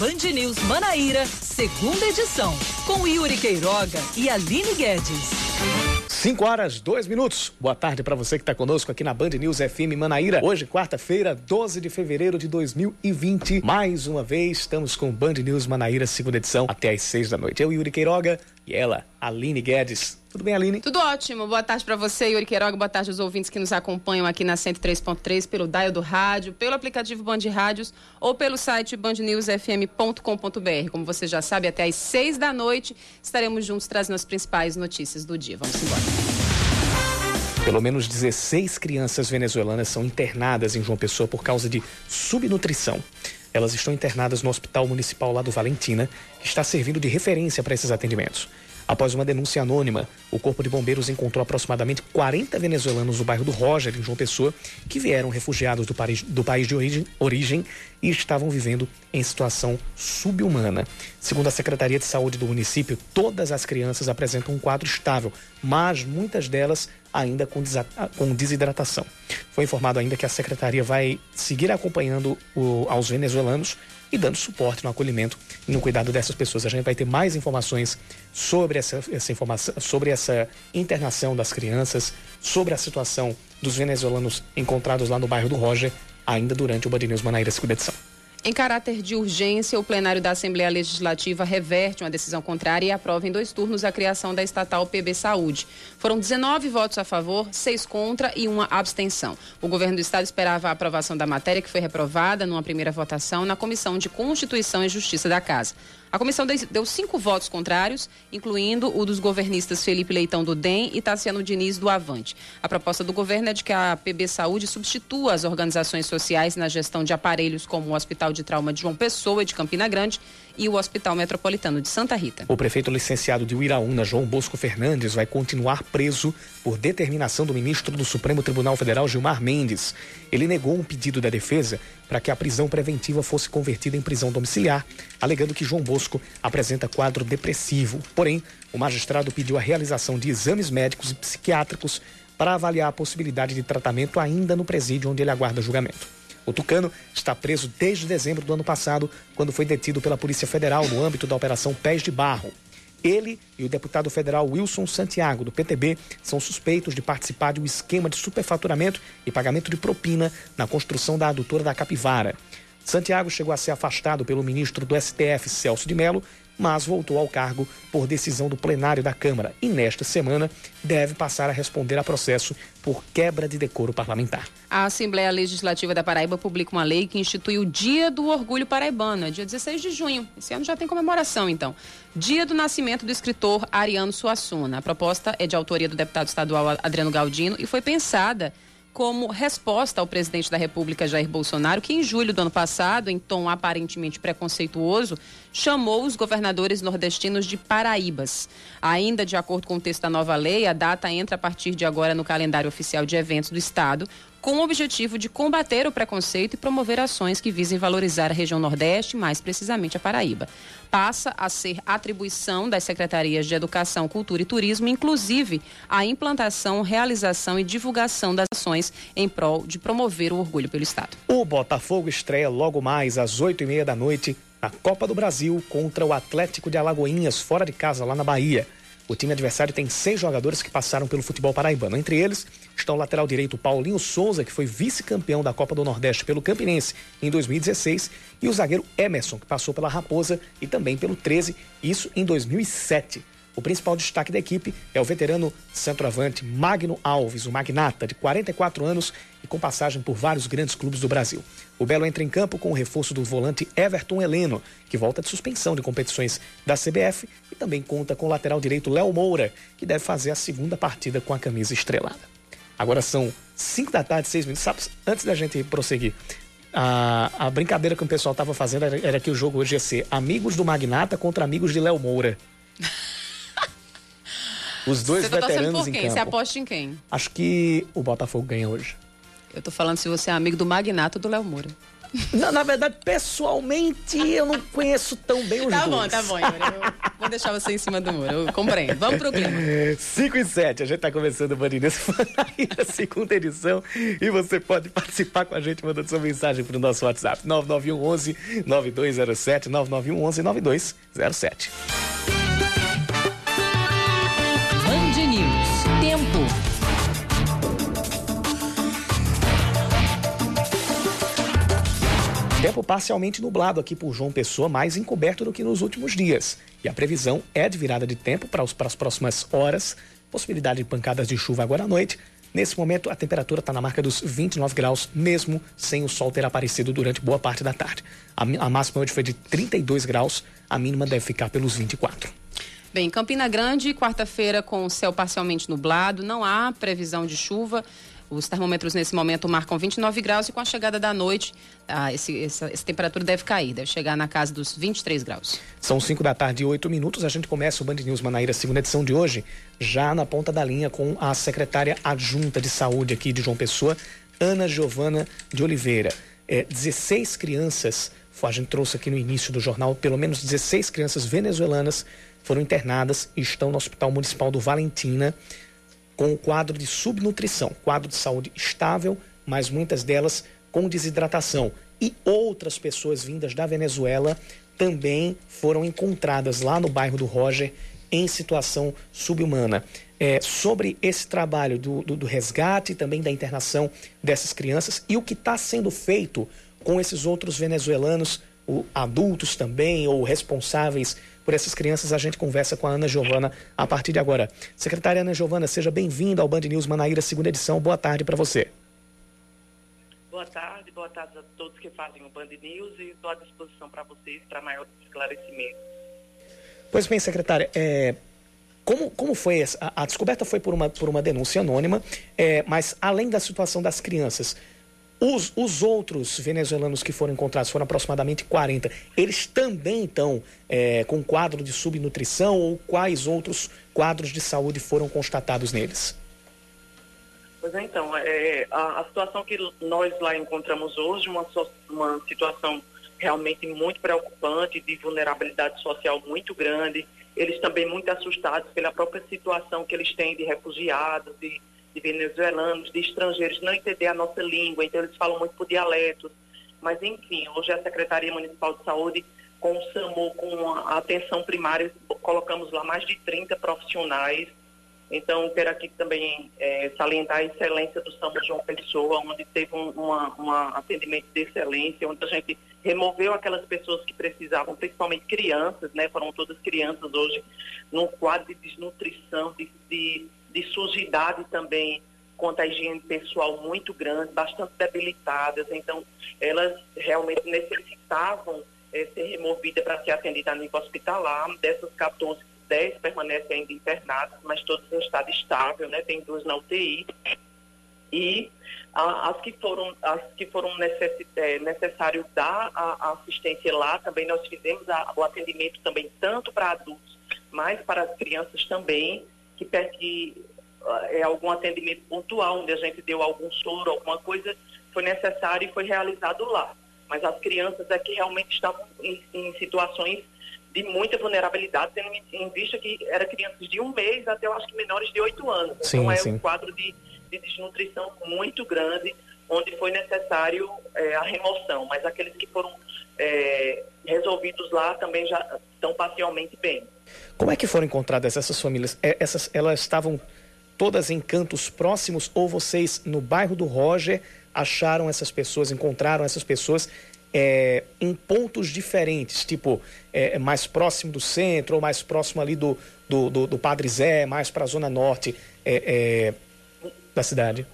Band News Manaíra, segunda edição, com Yuri Queiroga e Aline Guedes. 5 horas, 2 minutos. Boa tarde para você que está conosco aqui na Band News FM Manaíra. Hoje, quarta-feira, 12 de fevereiro de 2020. Mais uma vez, estamos com Band News Manaíra, segunda edição, até às 6 da noite. Eu, Yuri Queiroga, e ela, Aline Guedes. Tudo bem, Aline? Tudo ótimo. Boa tarde para você, Yuri Queiroga. Boa tarde aos ouvintes que nos acompanham aqui na 103.3, pelo dial do rádio, pelo aplicativo Band Rádios ou pelo site bandnewsfm.com.br. Como você já sabe, até às seis da noite estaremos juntos trazendo as principais notícias do dia. Vamos embora. Pelo menos 16 crianças venezuelanas são internadas em João Pessoa por causa de subnutrição. Elas estão internadas no Hospital Municipal lá do Valentina, que está servindo de referência para esses atendimentos. Após uma denúncia anônima, o Corpo de Bombeiros encontrou aproximadamente 40 venezuelanos no bairro do Roger, em João Pessoa, que vieram refugiados do país, do país de origem, origem e estavam vivendo em situação subhumana. Segundo a Secretaria de Saúde do município, todas as crianças apresentam um quadro estável, mas muitas delas ainda com, com desidratação. Foi informado ainda que a Secretaria vai seguir acompanhando o, aos venezuelanos e dando suporte no acolhimento e no cuidado dessas pessoas. A gente vai ter mais informações sobre essa, essa informação, sobre essa internação das crianças, sobre a situação dos venezuelanos encontrados lá no bairro do Roger, ainda durante o Band News Manaíra segunda edição. Em caráter de urgência, o plenário da Assembleia Legislativa reverte uma decisão contrária e aprova em dois turnos a criação da estatal PB Saúde. Foram 19 votos a favor, seis contra e uma abstenção. O governo do estado esperava a aprovação da matéria, que foi reprovada numa primeira votação na Comissão de Constituição e Justiça da Casa. A comissão deu cinco votos contrários, incluindo o dos governistas Felipe Leitão do DEM e Tassiano Diniz do Avante. A proposta do governo é de que a PB Saúde substitua as organizações sociais na gestão de aparelhos como o Hospital de Trauma de João Pessoa e de Campina Grande e o Hospital Metropolitano de Santa Rita. O prefeito licenciado de Uiraúna, João Bosco Fernandes, vai continuar preso por determinação do ministro do Supremo Tribunal Federal, Gilmar Mendes. Ele negou um pedido da defesa para que a prisão preventiva fosse convertida em prisão domiciliar, alegando que João Bosco apresenta quadro depressivo. Porém, o magistrado pediu a realização de exames médicos e psiquiátricos para avaliar a possibilidade de tratamento ainda no presídio onde ele aguarda julgamento. O Tucano está preso desde dezembro do ano passado, quando foi detido pela Polícia Federal no âmbito da Operação Pés de Barro. Ele e o deputado federal Wilson Santiago, do PTB, são suspeitos de participar de um esquema de superfaturamento e pagamento de propina na construção da adutora da Capivara. Santiago chegou a ser afastado pelo ministro do STF, Celso de Mello, mas voltou ao cargo por decisão do plenário da Câmara e, nesta semana, deve passar a responder a processo por quebra de decoro parlamentar. A Assembleia Legislativa da Paraíba publica uma lei que institui o Dia do Orgulho Paraibano, é dia 16 de junho. Esse ano já tem comemoração, então. Dia do nascimento do escritor Ariano Suassuna. A proposta é de autoria do deputado estadual Adriano Galdino e foi pensada como resposta ao presidente da República Jair Bolsonaro, que em julho do ano passado, em tom aparentemente preconceituoso, chamou os governadores nordestinos de paraíbas. Ainda de acordo com o texto da nova lei, a data entra a partir de agora no calendário oficial de eventos do estado, com o objetivo de combater o preconceito e promover ações que visem valorizar a região Nordeste, mais precisamente a Paraíba. Passa a ser atribuição das secretarias de Educação, Cultura e Turismo, inclusive a implantação, realização e divulgação das ações em prol de promover o orgulho pelo Estado. O Botafogo estreia logo mais às oito e meia da noite na Copa do Brasil contra o Atlético de Alagoinhas, fora de casa, lá na Bahia. O time adversário tem seis jogadores que passaram pelo futebol paraibano. Entre eles estão o lateral direito Paulinho Souza, que foi vice-campeão da Copa do Nordeste pelo Campinense em 2016, e o zagueiro Emerson, que passou pela Raposa e também pelo 13, isso em 2007. O principal destaque da equipe é o veterano centroavante Magno Alves, o magnata de 44 anos e com passagem por vários grandes clubes do Brasil. O Belo entra em campo com o reforço do volante Everton Heleno, que volta de suspensão de competições da CBF e também conta com o lateral direito Léo Moura, que deve fazer a segunda partida com a camisa estrelada. Agora são 5 da tarde, 6 minutos. Sabe, antes da gente prosseguir, a, a brincadeira que o pessoal estava fazendo era, era, que o jogo hoje ia ser amigos do Magnata contra amigos de Léo Moura. Os dois você tá veteranos por quem? em campo. Você aposta em quem? Acho que o Botafogo ganha hoje. Eu tô falando se você é amigo do Magnato ou do Léo Moura. Na, na, verdade, pessoalmente, eu não conheço tão bem os tá dois. Tá bom, tá bom, Yuri. vou deixar você em cima do muro. Eu compreendo. Vamos pro clima. 5 e 7, a gente tá começando o Band News a segunda edição. E você pode participar com a gente mandando sua mensagem pro nosso WhatsApp: 9911 9207 9911 9207. Tempo parcialmente nublado aqui por João Pessoa, mais encoberto do que nos últimos dias. E a previsão é de virada de tempo para, os, para as próximas horas. Possibilidade de pancadas de chuva agora à noite. Nesse momento, a temperatura está na marca dos 29 graus, mesmo sem o sol ter aparecido durante boa parte da tarde. A, a máxima hoje foi de 32 graus, a mínima deve ficar pelos 24. Bem, Campina Grande, quarta-feira com céu parcialmente nublado, não há previsão de chuva. Os termômetros nesse momento marcam 29 graus e com a chegada da noite, ah, esse, essa, essa, temperatura deve cair, deve chegar na casa dos 23 graus. São 5 da tarde e 8 minutos. A gente começa o Band News Manaíra, segunda edição de hoje, já na ponta da linha com a secretária adjunta de saúde aqui de João Pessoa, Ana Giovana de Oliveira. É, 16 crianças, a gente trouxe aqui no início do jornal, pelo menos 16 crianças venezuelanas foram internadas e estão no Hospital Municipal do Valentina com o quadro de subnutrição, quadro de saúde estável, mas muitas delas com desidratação. E outras pessoas vindas da Venezuela também foram encontradas lá no bairro do Roger em situação subhumana. É, sobre esse trabalho do, do, do resgate também da internação dessas crianças e o que está sendo feito com esses outros venezuelanos, adultos também, ou responsáveis por essas crianças, a gente conversa com a Ana Giovana a partir de agora. Secretária Ana Giovana, seja bem-vinda ao Band News Manaíra, segunda edição. Boa tarde para você. Boa tarde, boa tarde a todos que fazem o Band News e estou à disposição para vocês para maior esclarecimento. Pois bem, secretária, é, como, como foi essa? A, a, descoberta foi por uma, por uma denúncia anônima, é, mas além da situação das crianças, os, os outros venezuelanos que foram encontrados, foram aproximadamente 40, eles também estão é, com quadro de subnutrição ou quais outros quadros de saúde foram constatados neles? Pois é, então, é, a, a, situação que nós lá encontramos hoje, uma, uma situação realmente muito preocupante, de vulnerabilidade social muito grande, eles também muito assustados pela própria situação que eles têm de refugiados, de de venezuelanos, de estrangeiros, não entender a nossa língua, então eles falam muito por dialetos. Mas, enfim, hoje a Secretaria Municipal de Saúde, com o SAMU, com a atenção primária, colocamos lá mais de 30 profissionais. Então, quero aqui também é, salientar a excelência do SAMU João Pessoa, onde teve um uma, uma atendimento de excelência, onde a gente removeu aquelas pessoas que precisavam, principalmente crianças, né? Foram todas crianças hoje, num quadro de desnutrição, de, de de sujidade também quanto à higiene pessoal muito grande, bastante debilitadas. Então, elas realmente necessitavam é, ser removidas para ser atendidas a nível hospitalar. Dessas 14, 10 permanecem ainda internadas, mas todas em estado estável, né? Tem duas na UTI. E a, as que foram, as que foram necessi, é, necessário dar a, a, assistência lá, também nós fizemos a, o atendimento também tanto para adultos, mas para as crianças também, que, que ah, é algum atendimento pontual, onde a gente deu algum soro, alguma coisa, foi necessário e foi realizado lá. Mas as crianças aqui realmente estavam em, em situações de muita vulnerabilidade, tendo em vista que eram crianças de um mês até eu acho que menores de oito anos. Sim, então é sim. um quadro de, de, desnutrição muito grande, onde foi necessário é, a remoção. Mas aqueles que foram é, resolvidos lá também já estão parcialmente bem. Como é que foram encontradas essas famílias? É, essas, elas estavam todas em cantos próximos ou vocês no bairro do Roger acharam essas pessoas, encontraram essas pessoas é, em pontos diferentes, tipo é, mais próximo do centro ou mais próximo ali do, do, do, do Padre Zé, mais para a zona norte é, é, da cidade?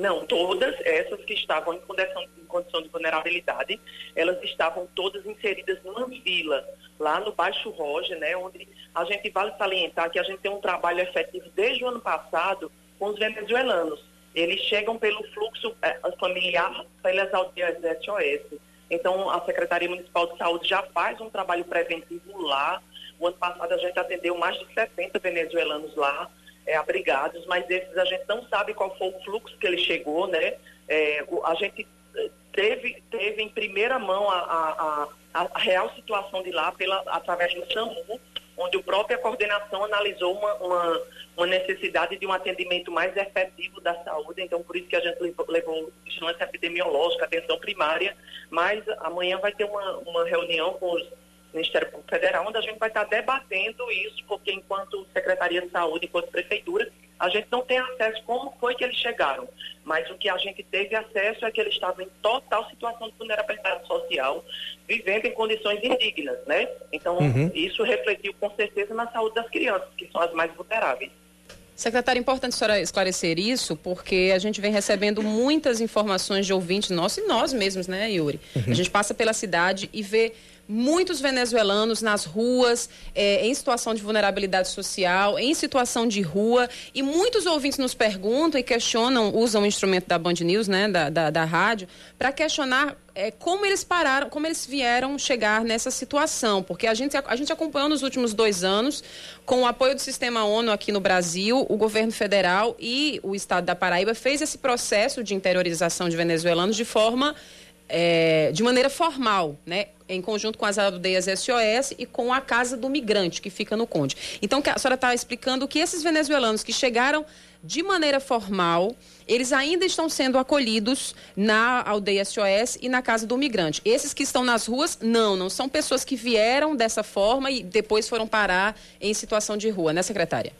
Não, todas essas que estavam em condição, em condição de vulnerabilidade, elas estavam todas inseridas numa vila, lá no Baixo Roger, né, onde a gente vale salientar que a gente tem um trabalho efetivo desde o ano passado com os venezuelanos. Eles chegam pelo fluxo é, familiar pelas aldeias SOS. Então, a Secretaria Municipal de Saúde já faz um trabalho preventivo lá. O ano passado a gente atendeu mais de 70 venezuelanos lá, é, abrigados, mas esses a gente não sabe qual foi o fluxo que ele chegou, né? É, a gente teve, teve em primeira mão a, a, a, a real situação de lá pela, através do SAMU, onde a própria coordenação analisou uma, uma, uma, necessidade de um atendimento mais efetivo da saúde, então por isso que a gente levou, levou vigilância epidemiológica, atenção primária, mas amanhã vai ter uma, uma reunião com os Ministério Público Federal, onde a gente vai estar debatendo isso, porque enquanto Secretaria de Saúde, enquanto Prefeitura, a gente não tem acesso como foi que eles chegaram. Mas o que a gente teve acesso é que eles estavam em total situação de vulnerabilidade social, vivendo em condições indignas, né? Então, uhum. isso refletiu com certeza na saúde das crianças, que são as mais vulneráveis. Secretário, é importante a senhora esclarecer isso, porque a gente vem recebendo muitas informações de ouvintes nossos e nós mesmos, né, Yuri? Uhum. A gente passa pela cidade e vê muitos venezuelanos nas ruas, é, em situação de vulnerabilidade social, em situação de rua. E muitos ouvintes nos perguntam e questionam, usam o instrumento da Band News, né, da, da, da rádio, para questionar é, como eles pararam, como eles vieram chegar nessa situação. Porque a gente, a gente acompanhou nos últimos dois anos, com o apoio do sistema ONU aqui no Brasil, o governo federal e o estado da Paraíba fez esse processo de interiorização de venezuelanos de forma. É, de maneira formal, né? em conjunto com as aldeias SOS e com a Casa do Migrante, que fica no Conde. Então, a senhora está explicando que esses venezuelanos que chegaram de maneira formal, eles ainda estão sendo acolhidos na aldeia SOS e na Casa do Migrante. Esses que estão nas ruas, não, não são pessoas que vieram dessa forma e depois foram parar em situação de rua, né, secretária?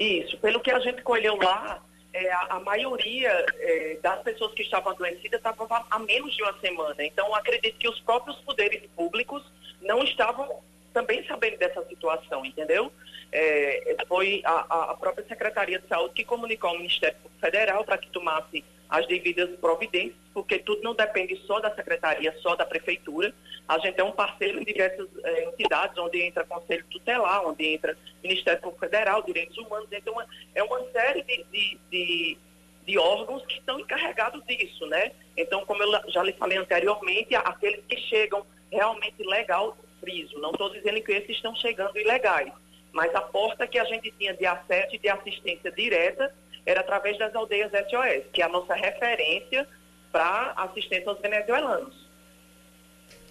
Isso, pelo que a gente colheu lá, é, a, a, maioria é, das pessoas que estavam adoecidas estavam há menos de uma semana. Então, acredito que os próprios poderes públicos não estavam também sabendo dessa situação, entendeu? É, foi a, a, própria Secretaria de Saúde que comunicou ao Ministério Federal para que tomasse as devidas providências, porque tudo não depende só da Secretaria, só da Prefeitura. A gente é um parceiro em diversas eh, entidades, onde entra Conselho Tutelar, onde entra Ministério Público Federal, Direitos Humanos, então é uma série de, de, de, de órgãos que estão encarregados disso, né? Então, como eu já lhe falei anteriormente, aqueles que chegam realmente legal, friso, não estou dizendo que esses estão chegando ilegais, mas a porta que a gente tinha de acesso e de assistência direta era através das aldeias SOS, que é a nossa referência para assistência aos venezuelanos.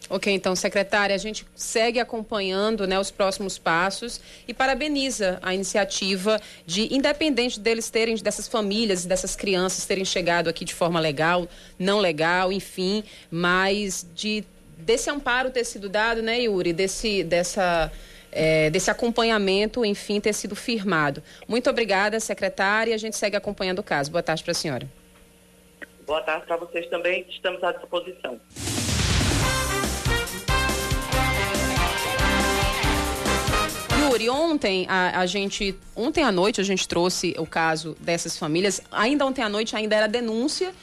Ok, então, secretária, a gente segue acompanhando né, os próximos passos e parabeniza a iniciativa de, independente deles terem, dessas famílias, dessas crianças terem chegado aqui de forma legal, não legal, enfim, mas de desse amparo ter sido dado, né, Yuri, desse, dessa, é, desse acompanhamento, enfim, ter sido firmado. Muito obrigada, secretária, a gente segue acompanhando o caso. Boa tarde para a senhora. Boa tarde para vocês também, estamos à disposição. Yuri, ontem a, a, gente, ontem à noite a gente trouxe o caso dessas famílias. Ainda ontem à noite ainda era denúncia,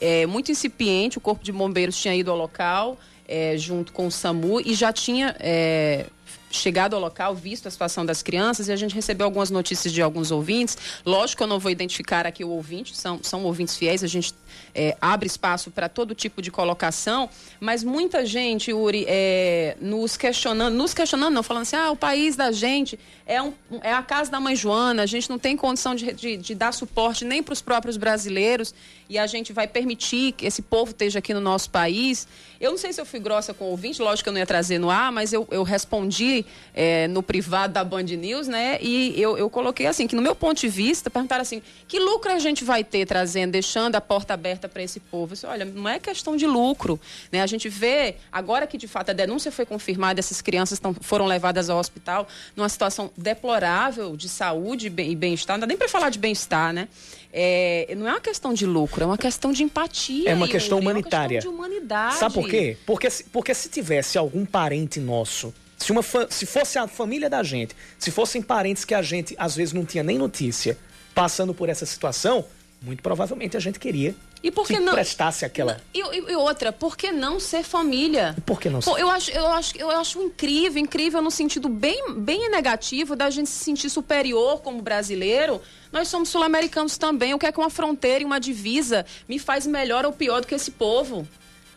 é, muito incipiente. O corpo de bombeiros tinha ido ao local é, junto com o SAMU e já tinha é, chegado ao local, visto a situação das crianças e a gente recebeu algumas notícias de alguns ouvintes. Lógico eu não vou identificar aqui o ouvinte, são, são ouvintes fiéis, a gente é, abre espaço para todo tipo de colocação, mas muita gente, Uri, é, nos questionando, nos questionando, não, falando assim, ah, o país da gente é, um, é a casa da mãe Joana, a gente não tem condição de, de, de dar suporte nem para os próprios brasileiros e a gente vai permitir que esse povo esteja aqui no nosso país. Eu não sei se eu fui grossa com o ouvinte, lógico que eu não ia trazer no ar, mas eu, eu respondi é, no privado da Band News, né? E eu, eu coloquei assim, que no meu ponto de vista, perguntaram assim, que lucro a gente vai ter trazendo, deixando a porta aberta para esse povo? Eu disse, olha, não é questão de lucro, né? A gente vê, agora que de fato a denúncia foi confirmada, essas crianças tão, foram levadas ao hospital numa situação deplorável de saúde e bem-estar, não dá nem para falar de bem-estar, né? É, não é uma questão de lucro, é uma questão de empatia. É uma questão humanitária. É uma questão de humanidade. Sabe por quê? Porque, porque se tivesse algum parente nosso se, uma se fosse a família da gente, se fossem parentes que a gente às vezes não tinha nem notícia, passando por essa situação, muito provavelmente a gente queria e por que, que não prestasse aquela. E, e, outra, por que não ser família? Por que não ser? eu acho, eu acho, eu acho incrível, incrível no sentido bem, bem negativo da gente se sentir superior como brasileiro. Nós somos sul-americanos também. O que é que uma fronteira e uma divisa me faz melhor ou pior do que esse povo?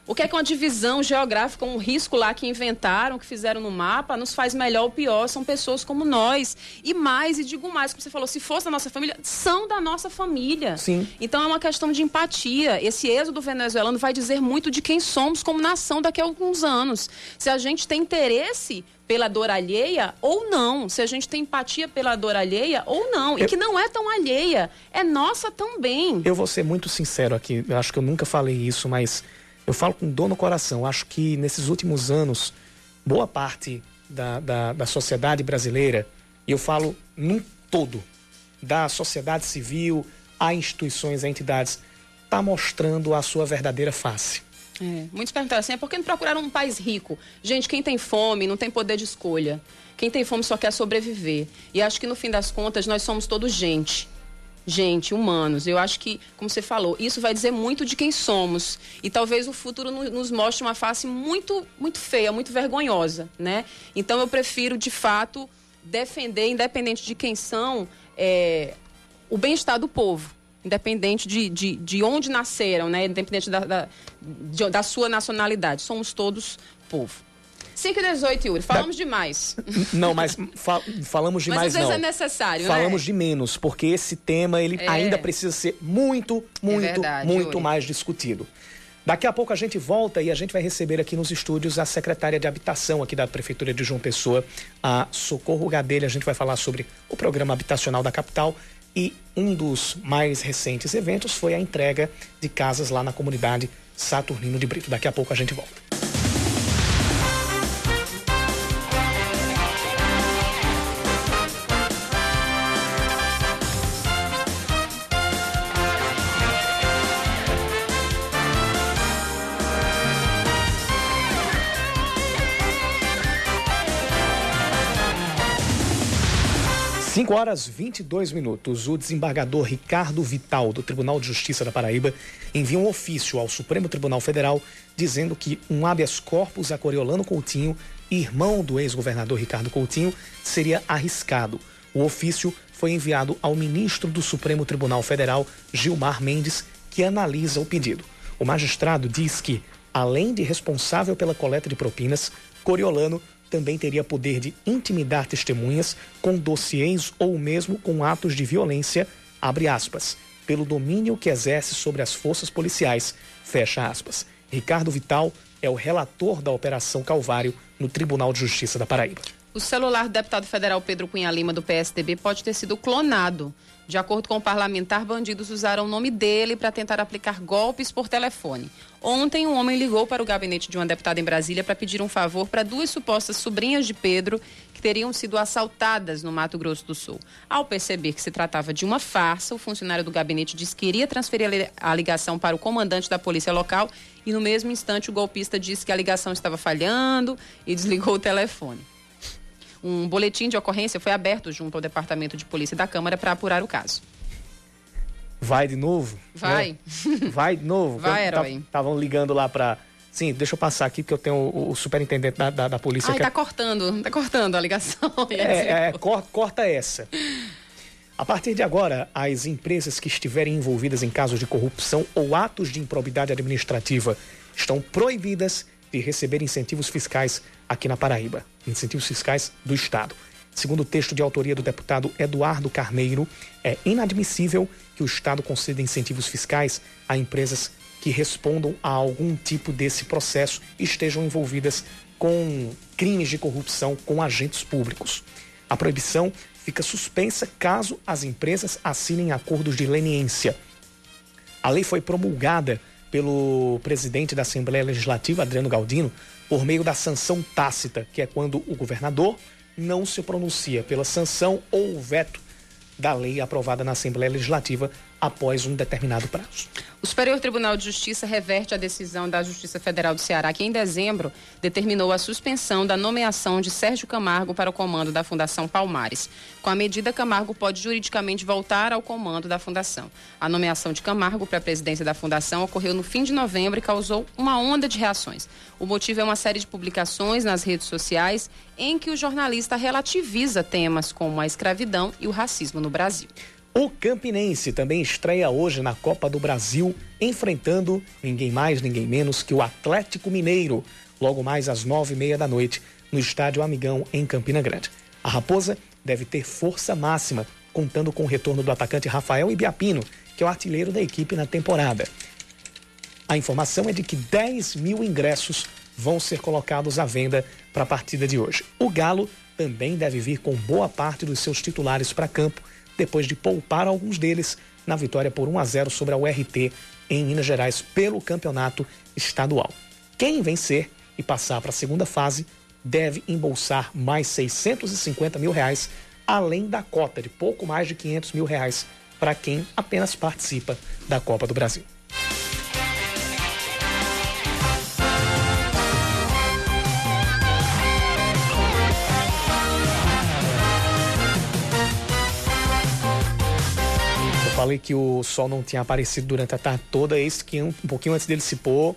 O que é que uma divisão geográfica, um risco lá que inventaram, que fizeram no mapa, nos faz melhor ou pior? São pessoas como nós. E mais, e digo mais, como você falou, se fosse da nossa família, são da nossa família. Sim. Então é uma questão de empatia. Esse êxodo venezuelano vai dizer muito de quem somos como nação daqui a alguns anos. Se a gente tem interesse pela dor alheia ou não, se a gente tem empatia pela dor alheia ou não, eu... e que não é tão alheia, é nossa também. Eu vou ser muito sincero aqui, eu acho que eu nunca falei isso, mas eu falo com dor no coração. Acho que nesses últimos anos, boa parte da, da, da sociedade brasileira, e eu falo num todo, da sociedade civil, a instituições, a entidades, está mostrando a sua verdadeira face. É, muitos perguntaram assim, é por que não procuraram um país rico? Gente, quem tem fome não tem poder de escolha. Quem tem fome só quer sobreviver. E acho que no fim das contas nós somos todos gente gente, humanos. Eu acho que, como você falou, isso vai dizer muito de quem somos. E talvez o futuro nos mostre uma face muito, muito feia, muito vergonhosa, né? Então eu prefiro, de fato, defender, independente de quem são, é, o bem-estar do povo. Independente de, de, de onde nasceram, né? Independente da, da, de, da sua nacionalidade. Somos todos povo. 5 e 18, Yuri. Falamos da... demais. Não, mas fa falamos demais mas às vezes não. é necessário, Falamos né? de menos, porque esse tema ele é. ainda precisa ser muito, muito, é verdade, muito Yuri. mais discutido. Daqui a pouco a gente volta e a gente vai receber aqui nos estúdios a secretária de Habitação aqui da Prefeitura de João Pessoa, a Socorro Gadelha. A gente vai falar sobre o programa habitacional da capital e um dos mais recentes eventos foi a entrega de casas lá na comunidade Saturnino de Brito. Daqui a pouco a gente volta. 5 horas 22 minutos. O desembargador Ricardo Vital, do Tribunal de Justiça da Paraíba, envia um ofício ao Supremo Tribunal Federal dizendo que um habeas corpus a Coriolano Coutinho, irmão do ex-governador Ricardo Coutinho, seria arriscado. O ofício foi enviado ao ministro do Supremo Tribunal Federal, Gilmar Mendes, que analisa o pedido. O magistrado diz que, além de responsável pela coleta de propinas, Coriolano também teria poder de intimidar testemunhas com dossiês ou mesmo com atos de violência, abre aspas, pelo domínio que exerce sobre as forças policiais, fecha aspas. Ricardo Vital é o relator da Operação Calvário no Tribunal de Justiça da Paraíba. O celular do deputado federal Pedro Cunha Lima, do PSDB, pode ter sido clonado. De acordo com o parlamentar, bandidos usaram o nome dele para tentar aplicar golpes por telefone. Ontem, um homem ligou para o gabinete de uma deputada em Brasília para pedir um favor para duas supostas sobrinhas de Pedro que teriam sido assaltadas no Mato Grosso do Sul. Ao perceber que se tratava de uma farsa, o funcionário do gabinete disse que iria transferir a ligação para o comandante da polícia local e, no mesmo instante, o golpista disse que a ligação estava falhando e desligou o telefone. Um boletim de ocorrência foi aberto junto ao Departamento de Polícia da Câmara para apurar o caso. Vai de novo? Vai. Né? Vai de novo? Vai, herói. Estavam ligando lá para Sim, deixa eu passar aqui, porque eu tenho o, o superintendente da, da, da polícia. Ai, que tá é... cortando, tá cortando a ligação. É, é corta, corta essa. A partir de agora, as empresas que estiverem envolvidas em casos de corrupção ou atos de improbidade administrativa estão proibidas de receber incentivos fiscais aqui na Paraíba, incentivos fiscais do Estado. Segundo o texto de autoria do deputado Eduardo Carneiro, é inadmissível que o Estado conceda incentivos fiscais a empresas que respondam a algum tipo desse processo e estejam envolvidas com crimes de corrupção com agentes públicos. A proibição fica suspensa caso as empresas assinem acordos de leniência. A lei foi promulgada pelo presidente da Assembleia Legislativa, Adriano Galdino, por meio da sanção tácita, que é quando o governador não se pronuncia pela sanção ou veto da lei aprovada na Assembleia Legislativa após um determinado prazo. O Superior Tribunal de Justiça reverte a decisão da Justiça Federal do Ceará, que em dezembro determinou a suspensão da nomeação de Sérgio Camargo para o comando da Fundação Palmares. Com a medida, Camargo pode juridicamente voltar ao comando da Fundação. A nomeação de Camargo para a presidência da Fundação ocorreu no fim de novembro e causou uma onda de reações. O motivo é uma série de publicações nas redes sociais em que o jornalista relativiza temas como a escravidão e o racismo no Brasil. O Campinense também estreia hoje na Copa do Brasil, enfrentando ninguém mais, ninguém menos que o Atlético Mineiro, logo mais às nove e meia da noite, no Estádio Amigão, em Campina Grande. A Raposa deve ter força máxima, contando com o retorno do atacante Rafael Ibiapino, que é o artilheiro da equipe na temporada. A informação é de que 10 mil ingressos vão ser colocados à venda para a partida de hoje. O Galo também deve vir com boa parte dos seus titulares para campo depois de poupar alguns deles na vitória por 1 a 0 sobre a URT em Minas Gerais pelo campeonato estadual. Quem vencer e passar para a segunda fase deve embolsar mais 650 mil reais, além da cota de pouco mais de 500 mil reais para quem apenas participa da Copa do Brasil. Falei que o sol não tinha aparecido durante a tarde toda, esse que um, um pouquinho antes dele se pôr,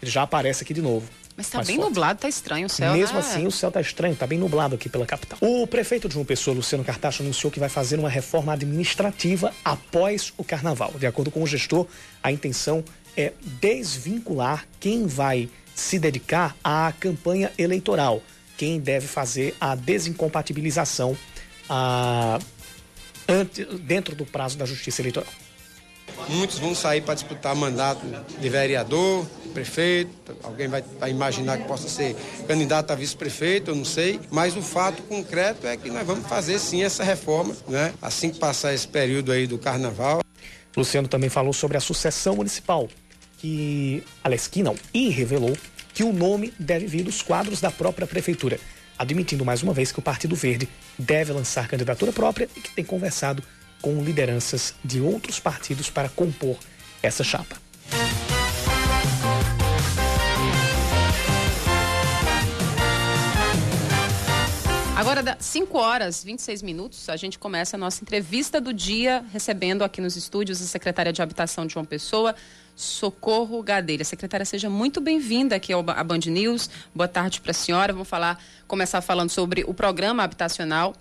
ele já aparece aqui de novo. Mas tá bem forte. nublado, tá estranho o céu. Mesmo né? assim, o céu tá estranho, tá bem nublado aqui pela capital. O prefeito de João Pessoa, Luciano Cartacho, anunciou que vai fazer uma reforma administrativa após o carnaval. De acordo com o gestor, a intenção é desvincular quem vai se dedicar à campanha eleitoral, quem deve fazer a desincompatibilização a dentro do prazo da Justiça Eleitoral. Muitos vão sair para disputar mandato de vereador, prefeito, alguém vai, vai, imaginar que possa ser candidato a vice-prefeito, eu não sei, mas o fato concreto é que nós vamos fazer sim essa reforma, né? Assim que passar esse período aí do carnaval. Luciano também falou sobre a sucessão municipal, que, aliás, que não, e revelou que o nome deve vir dos quadros da própria prefeitura admitindo mais uma vez que o Partido Verde deve lançar candidatura própria e que tem conversado com lideranças de outros partidos para compor essa chapa. Agora, 5 horas 26 minutos, a gente começa a nossa entrevista do dia, recebendo aqui nos estúdios a secretária de Habitação de João Pessoa, Socorro Gadeira. Secretária, seja muito bem-vinda aqui ao a Band News. Boa tarde para a senhora. Vamos falar, começar falando sobre o programa habitacional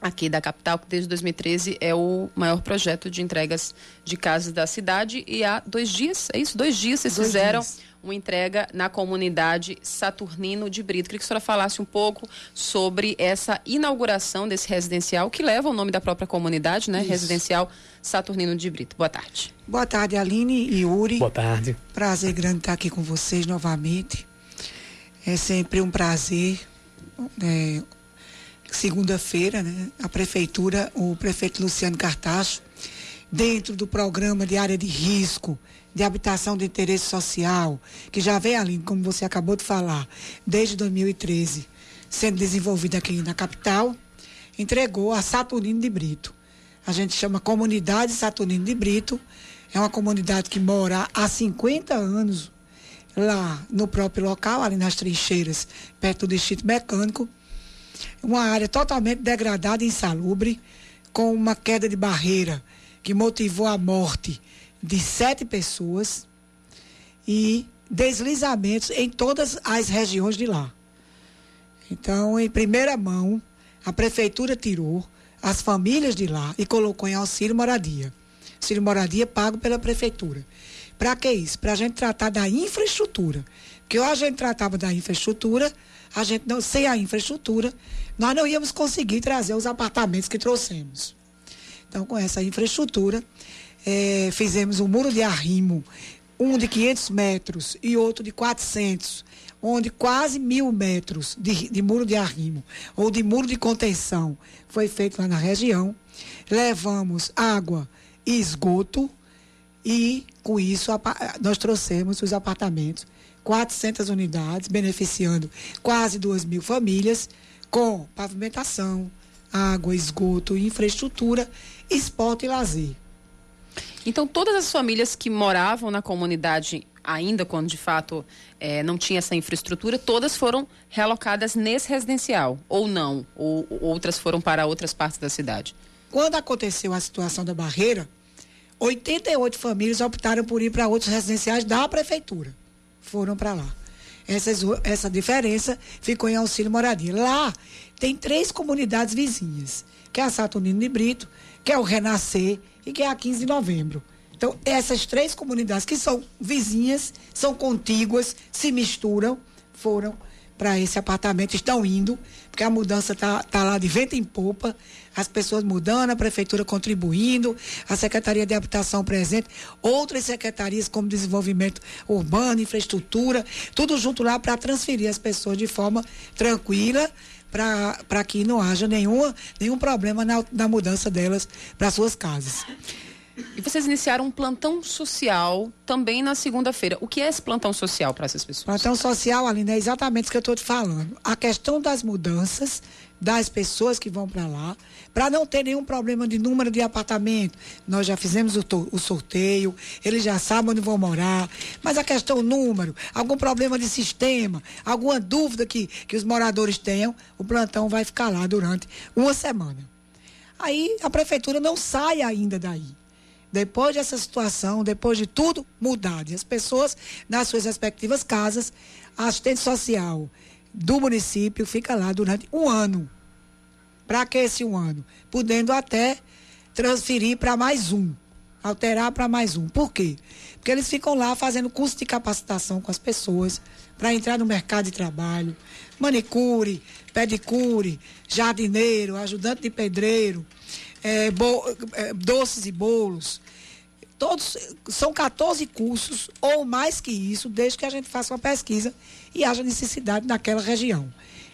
aqui da capital, que desde 2013 é o maior projeto de entregas de casas da cidade. E há dois dias, é isso? Dois dias vocês dois fizeram dias. uma entrega na comunidade Saturnino de Brito. Queria que a senhora falasse um pouco sobre essa inauguração desse residencial, que leva o nome da própria comunidade, né? Isso. Residencial Saturnino de Brito. Boa tarde. Boa tarde, Aline e Yuri. Boa tarde. Prazer grande estar aqui com vocês novamente. É sempre um prazer. É, Segunda-feira, né, a prefeitura, o prefeito Luciano Cartacho, dentro do programa de área de risco, de habitação de interesse social, que já vem, Aline, como você acabou de falar, desde 2013, sendo desenvolvido aqui na capital, entregou a Saturnino de Brito a gente chama Comunidade Saturnino de Brito. É uma comunidade que mora há 50 anos lá no próprio local, ali nas trincheiras, perto do distrito mecânico. Uma área totalmente degradada e insalubre, com uma queda de barreira que motivou a morte de sete pessoas e deslizamentos em todas as regiões de lá. Então, em primeira mão, a prefeitura tirou as famílias de lá e colocou em auxílio moradia. Auxílio moradia pago pela prefeitura. Para que isso? Para a gente tratar da infraestrutura. Ou a gente tratava da infraestrutura, a gente não, sem a infraestrutura, nós não íamos conseguir trazer os apartamentos que trouxemos. Então, com essa infraestrutura, é, fizemos um muro de arrimo, um de 500 metros e outro de 400 onde quase mil metros de, de muro de arrimo ou de muro de contenção foi feito lá na região. Levamos água e esgoto e, com isso, nós trouxemos os apartamentos, 400 unidades, beneficiando quase 2 mil famílias, com pavimentação, água, esgoto, infraestrutura, esporte e lazer. Então, todas as famílias que moravam na comunidade ainda quando de fato é, não tinha essa infraestrutura, todas foram realocadas nesse residencial, ou não? Ou outras foram para outras partes da cidade? Quando aconteceu a situação da barreira, 88 famílias optaram por ir para outros residenciais da prefeitura. Foram para lá. Essas, essa diferença ficou em auxílio moradia. Lá tem três comunidades vizinhas, que é a Saturnino de Brito, que é o Renascer e que é a 15 de novembro. Então, essas três comunidades que são vizinhas, são contíguas, se misturam, foram para esse apartamento, estão indo, porque a mudança está tá lá de vento em popa, as pessoas mudando, a prefeitura contribuindo, a Secretaria de Habitação presente, outras secretarias como desenvolvimento urbano, infraestrutura, tudo junto lá para transferir as pessoas de forma tranquila, para que não haja nenhuma, nenhum problema na, na mudança delas para suas casas. E vocês iniciaram um plantão social também na segunda-feira. O que é esse plantão social para essas pessoas? Plantão social, Aline, é exatamente isso que eu estou te falando. A questão das mudanças das pessoas que vão para lá, para não ter nenhum problema de número de apartamento. Nós já fizemos o, o, sorteio, eles já sabem onde vão morar, mas a questão número, algum problema de sistema, alguma dúvida que, que os moradores tenham, o plantão vai ficar lá durante uma semana. Aí a prefeitura não sai ainda daí. Depois dessa situação, depois de tudo mudado, e as pessoas nas suas respectivas casas, a assistente social do município fica lá durante um ano. Para que esse um ano? Podendo até transferir para mais um, alterar para mais um. Por quê? Porque eles ficam lá fazendo curso de capacitação com as pessoas para entrar no mercado de trabalho, manicure, pedicure, jardineiro, ajudante de pedreiro, é, bo, é, doces e bolos. Todos são 14 cursos ou mais que isso, desde que a gente faça uma pesquisa e haja necessidade naquela região.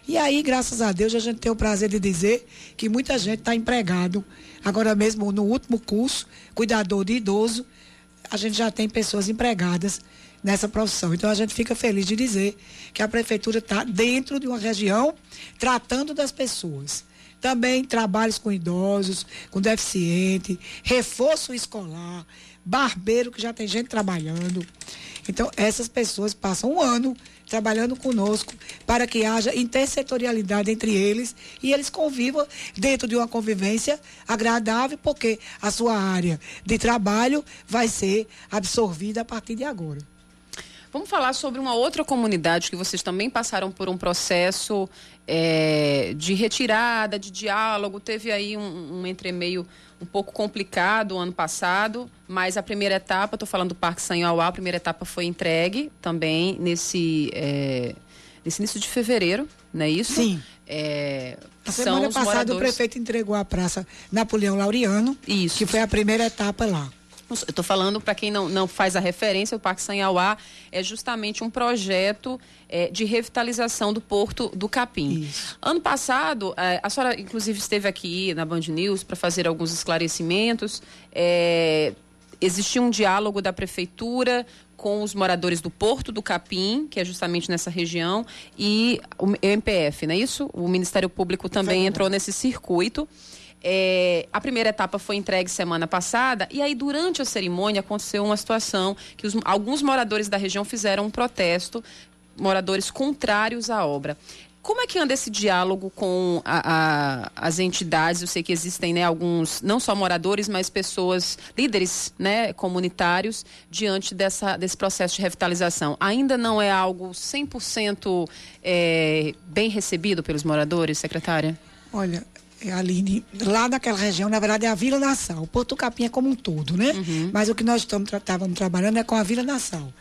E aí, graças a Deus, a gente tem o prazer de dizer que muita gente está empregado. Agora mesmo, no último curso, cuidador de idoso, a gente já tem pessoas empregadas nessa profissão. Então a gente fica feliz de dizer que a prefeitura está dentro de uma região tratando das pessoas. Também trabalhos com idosos, com deficiente, reforço escolar, barbeiro, que já tem gente trabalhando. Então, essas pessoas passam um ano trabalhando conosco para que haja intersetorialidade entre eles e eles convivam dentro de uma convivência agradável, porque a sua área de trabalho vai ser absorvida a partir de agora. Vamos falar sobre uma outra comunidade que vocês também passaram por um processo é, de retirada, de diálogo. Teve aí um, um entremeio um pouco complicado ano passado, mas a primeira etapa, estou falando do Parque Sanhoauá, a primeira etapa foi entregue também nesse, é, nesse início de fevereiro, não é isso? Sim. É, a semana passada moradores... o prefeito entregou a praça Napoleão Laureano, isso. que foi a primeira etapa lá. Eu estou falando, para quem não, não faz a referência, o Parque Sanhauá é justamente um projeto é, de revitalização do Porto do Capim. Isso. Ano passado, é, a senhora inclusive esteve aqui na Band News para fazer alguns esclarecimentos. É, existia um diálogo da Prefeitura com os moradores do Porto do Capim, que é justamente nessa região, e o MPF, não é isso? O Ministério Público também entrou nesse circuito. É, a primeira etapa foi entregue semana passada e aí durante a cerimônia aconteceu uma situação que os, alguns moradores da região fizeram um protesto, moradores contrários à obra. Como é que anda esse diálogo com a, a, as entidades? Eu sei que existem né, alguns, não só moradores, mas pessoas, líderes né, comunitários, diante dessa, desse processo de revitalização. Ainda não é algo 100% é, bem recebido pelos moradores, secretária? Olha, Aline, lá naquela região, na verdade, é a Vila Nassau. Porto Capim é como um todo, né? Uhum. Mas o que nós estamos, estávamos trabalhando é com a Vila Nassau.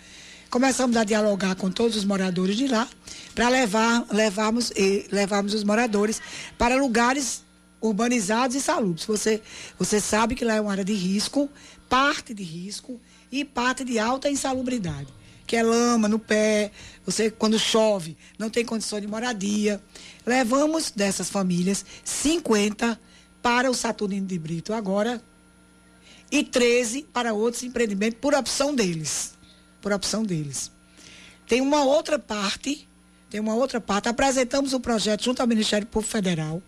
Começamos a dialogar com todos os moradores de lá para levar, levarmos, levarmos os moradores para lugares urbanizados e salubres. Você, você sabe que lá é uma área de risco, parte de risco e parte de alta insalubridade que é lama no pé, você quando chove não tem condição de moradia. Levamos dessas famílias 50 para o Saturnino de Brito agora e 13 para outros empreendimentos por opção deles. Por opção deles. Tem uma outra parte, tem uma outra parte, apresentamos o um projeto junto ao Ministério Público Federal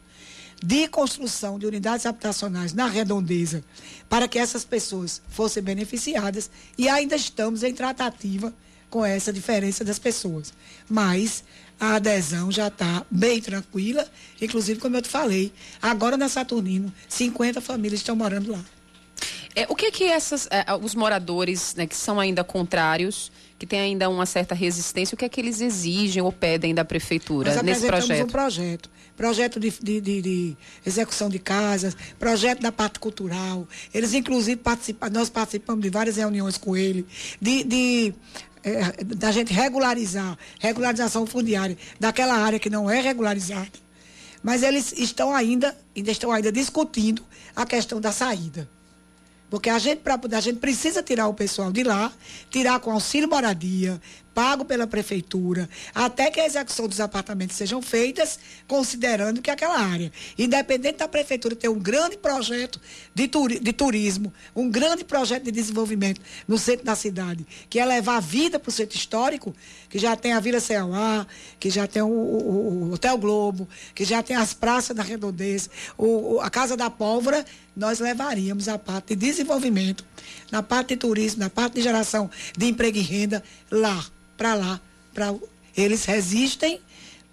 de construção de unidades habitacionais na redondeza para que essas pessoas fossem beneficiadas e ainda estamos em tratativa com essa diferença das pessoas. Mas a adesão já está bem tranquila, inclusive, como eu te falei, agora na Saturnino, 50 famílias estão morando lá. É, o que que essas, é, os moradores né, que são ainda contrários, que tem ainda uma certa resistência, o que é que eles exigem ou pedem da prefeitura Nós nesse projeto? um projeto. Projeto de, de, de, de, execução de casas, projeto da parte cultural. Eles, inclusive, participam, nós participamos de várias reuniões com ele, de é, da gente regularizar, regularização fundiária daquela área que não é regularizada. Mas eles estão ainda, ainda estão ainda discutindo a questão da saída. Porque a gente, pra, a gente precisa tirar o pessoal de lá, tirar com auxílio moradia, pago pela prefeitura, até que a execução dos apartamentos sejam feitas, considerando que aquela área, independente da prefeitura ter um grande projeto de, turi de turismo, um grande projeto de desenvolvimento no centro da cidade, que é levar vida para o centro histórico, que já tem a Vila Ceauá, que já tem o, o, o, Hotel Globo, que já tem as praças da Redondeza, o, a Casa da Pólvora, nós levaríamos a parte de desenvolvimento, na parte de turismo, na parte de geração de emprego e renda lá para lá. Pra, eles resistem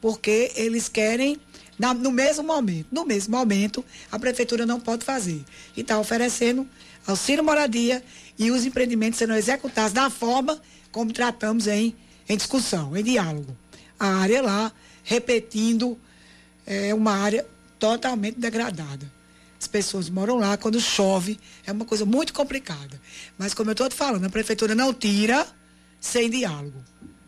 porque eles querem, na, no mesmo momento, no mesmo momento, a prefeitura não pode fazer. E está oferecendo auxílio moradia e os empreendimentos serão executados da forma como tratamos em, em discussão, em diálogo. A área lá, repetindo, é uma área totalmente degradada. As pessoas moram lá, quando chove, é uma coisa muito complicada. Mas, como eu estou te falando, a prefeitura não tira sem diálogo.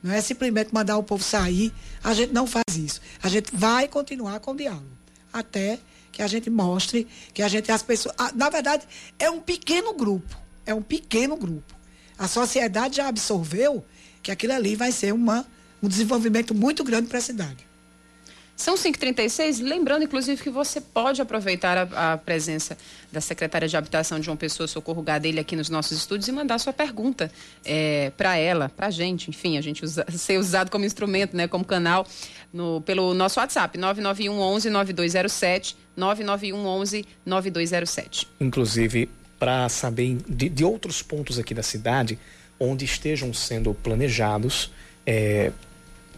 Não é simplesmente mandar o povo sair. A gente não faz isso. A gente vai continuar com o diálogo. Até que a gente mostre que a gente, as pessoas. Na verdade, é um pequeno grupo. É um pequeno grupo. A sociedade já absorveu que aquilo ali vai ser uma, um desenvolvimento muito grande para a cidade. São 5h36, lembrando, inclusive, que você pode aproveitar a, a, presença da secretária de Habitação de João Pessoa, Socorro Gadelha, aqui nos nossos estúdios e mandar sua pergunta é, para ela, para a gente, enfim, a gente usa, ser usado como instrumento, né, como canal, no, pelo nosso WhatsApp, 991 11 9207, 991 11 9207. Inclusive, para saber de, de, outros pontos aqui da cidade, onde estejam sendo planejados, é,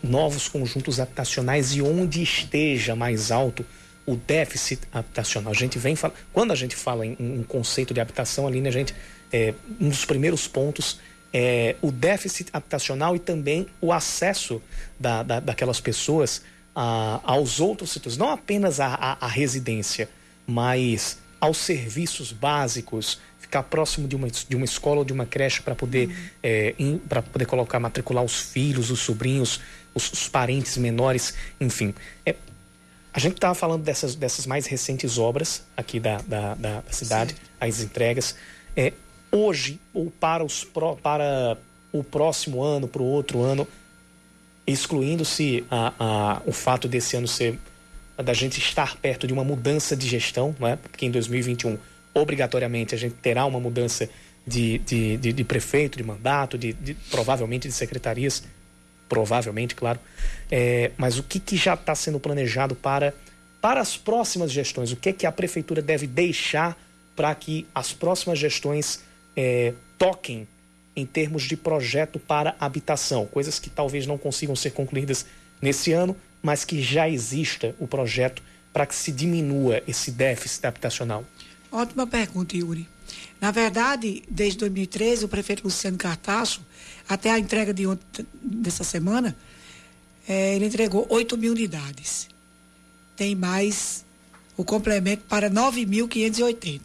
novos conjuntos habitacionais e onde esteja mais alto o déficit habitacional. A gente vem quando a gente fala em um conceito de habitação ali, né, gente, é, um dos primeiros pontos é o déficit habitacional e também o acesso da, da daquelas pessoas a, aos outros sítios, não apenas a residência, mas aos serviços básicos, ficar próximo de uma, de uma escola ou de uma creche para poder, uhum. é, para poder colocar, matricular os filhos, os sobrinhos, os, os parentes menores, enfim. É, a gente estava falando dessas, dessas mais recentes obras aqui da, da, da cidade, Sim. as entregas. É, hoje, ou para, os pro, para o próximo ano, para o outro ano, excluindo-se a, a, o fato desse ano ser da gente estar perto de uma mudança de gestão, não é? porque em 2021 obrigatoriamente a gente terá uma mudança de, de, de, de prefeito, de mandato, de, de, provavelmente de secretarias, provavelmente, claro. É, mas o que, que já está sendo planejado para, para as próximas gestões? O que, que a prefeitura deve deixar para que as próximas gestões é, toquem em termos de projeto para habitação? Coisas que talvez não consigam ser concluídas nesse ano, mas que já exista o projeto para que se diminua esse déficit habitacional. Ótima pergunta, Yuri. Na verdade, desde 2013, o prefeito Luciano Cartacho, até a entrega de ontem, dessa semana, é, ele entregou 8 mil unidades. Tem mais o complemento para 9.580.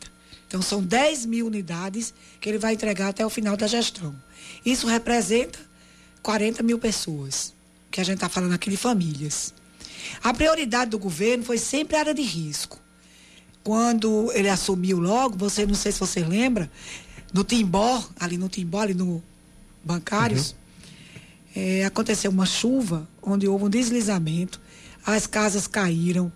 Então, são 10 mil unidades que ele vai entregar até o final da gestão. Isso representa 40 mil pessoas, que a gente está falando aqui de famílias. A prioridade do governo foi sempre a área de risco quando ele assumiu logo, você não sei se você lembra, no Timbó, ali no Timbó, ali no Bancários, uhum. é, aconteceu uma chuva onde houve um deslizamento, as casas caíram.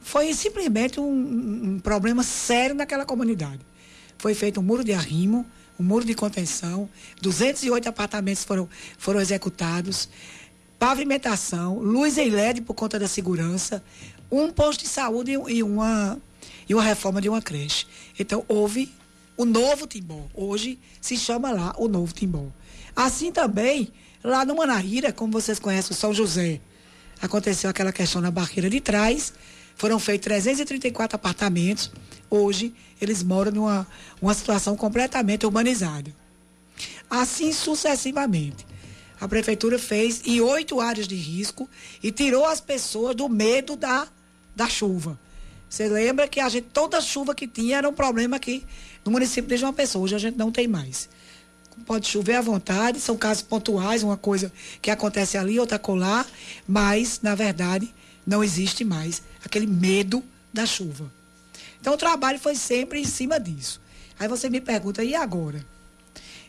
Foi simplesmente um, um problema sério naquela comunidade. Foi feito um muro de arrimo, um muro de contenção, 208 apartamentos foram, foram executados, pavimentação, luz em LED por conta da segurança, um posto de saúde e uma e uma reforma de uma creche. Então, houve o novo Timbó. Hoje se chama lá o novo Timbó. Assim também, lá no Manaíra, como vocês conhecem, o São José, aconteceu aquela questão na barreira de trás, foram feitos 334 apartamentos. Hoje, eles moram numa uma situação completamente urbanizada. Assim sucessivamente. a prefeitura fez em oito áreas de risco e tirou as pessoas do medo da, da chuva. Você lembra que a gente, toda chuva que tinha era um problema aqui no município de João Pessoa. Hoje a gente não tem mais. Pode chover à vontade, são casos pontuais, uma coisa que acontece ali, outra colar, mas, na verdade, não existe mais aquele medo da chuva. Então o trabalho foi sempre em cima disso. Aí você me pergunta, e agora?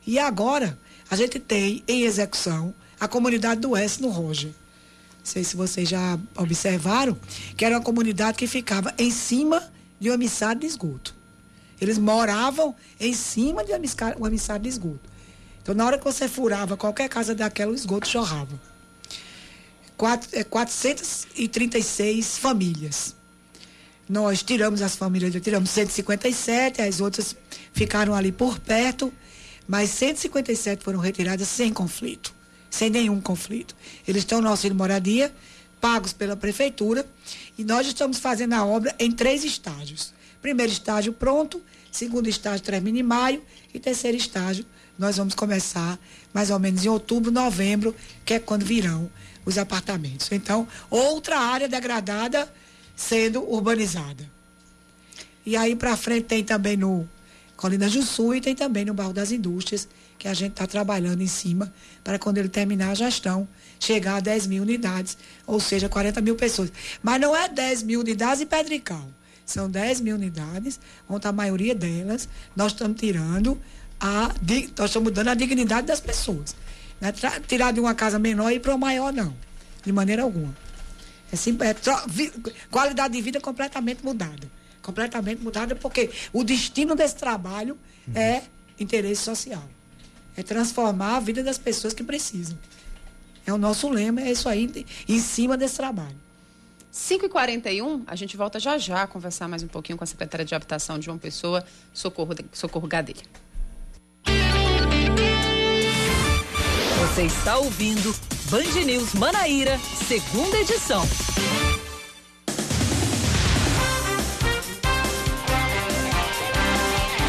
E agora, a gente tem em execução a comunidade do Oeste no Roger. Não sei se vocês já observaram, que era uma comunidade que ficava em cima de um emissário de esgoto. Eles moravam em cima de um de esgoto. Então, na hora que você furava qualquer casa daquela, o esgoto jorrava. Quatro, é, 436 famílias. Nós tiramos as famílias, tiramos 157, as outras ficaram ali por perto, mas 157 foram retiradas sem conflito, sem nenhum conflito. Eles estão no auxílio moradia, pagos pela prefeitura, e nós estamos fazendo a obra em três estágios. Primeiro estágio pronto, segundo estágio termina em maio e terceiro estágio nós vamos começar mais ou menos em outubro, novembro, que é quando virão os apartamentos. Então, outra área degradada sendo urbanizada. E aí para frente tem também no Colinas do Sul e tem também no Bairro das Indústrias, que a gente está trabalhando em cima para quando ele terminar a gestão chegar a 10 mil unidades, ou seja, 40 mil pessoas. Mas não é 10 mil unidades em Pedrical. São 10 mil unidades, onde a maioria delas nós estamos tirando a, nós estamos dando a dignidade das pessoas. Não é tirar de uma casa menor e ir para uma maior, não. De maneira alguma. É, sim, é qualidade de vida completamente mudada. Completamente mudada, porque o destino desse trabalho uhum. é interesse social. É transformar a vida das pessoas que precisam. É o nosso lema, é isso aí, em cima desse trabalho. 5h41, a gente volta já já a conversar mais um pouquinho com a secretária de Habitação de João Pessoa, Socorro, Socorro Gadelha. Você está ouvindo Band News Manaíra, segunda edição.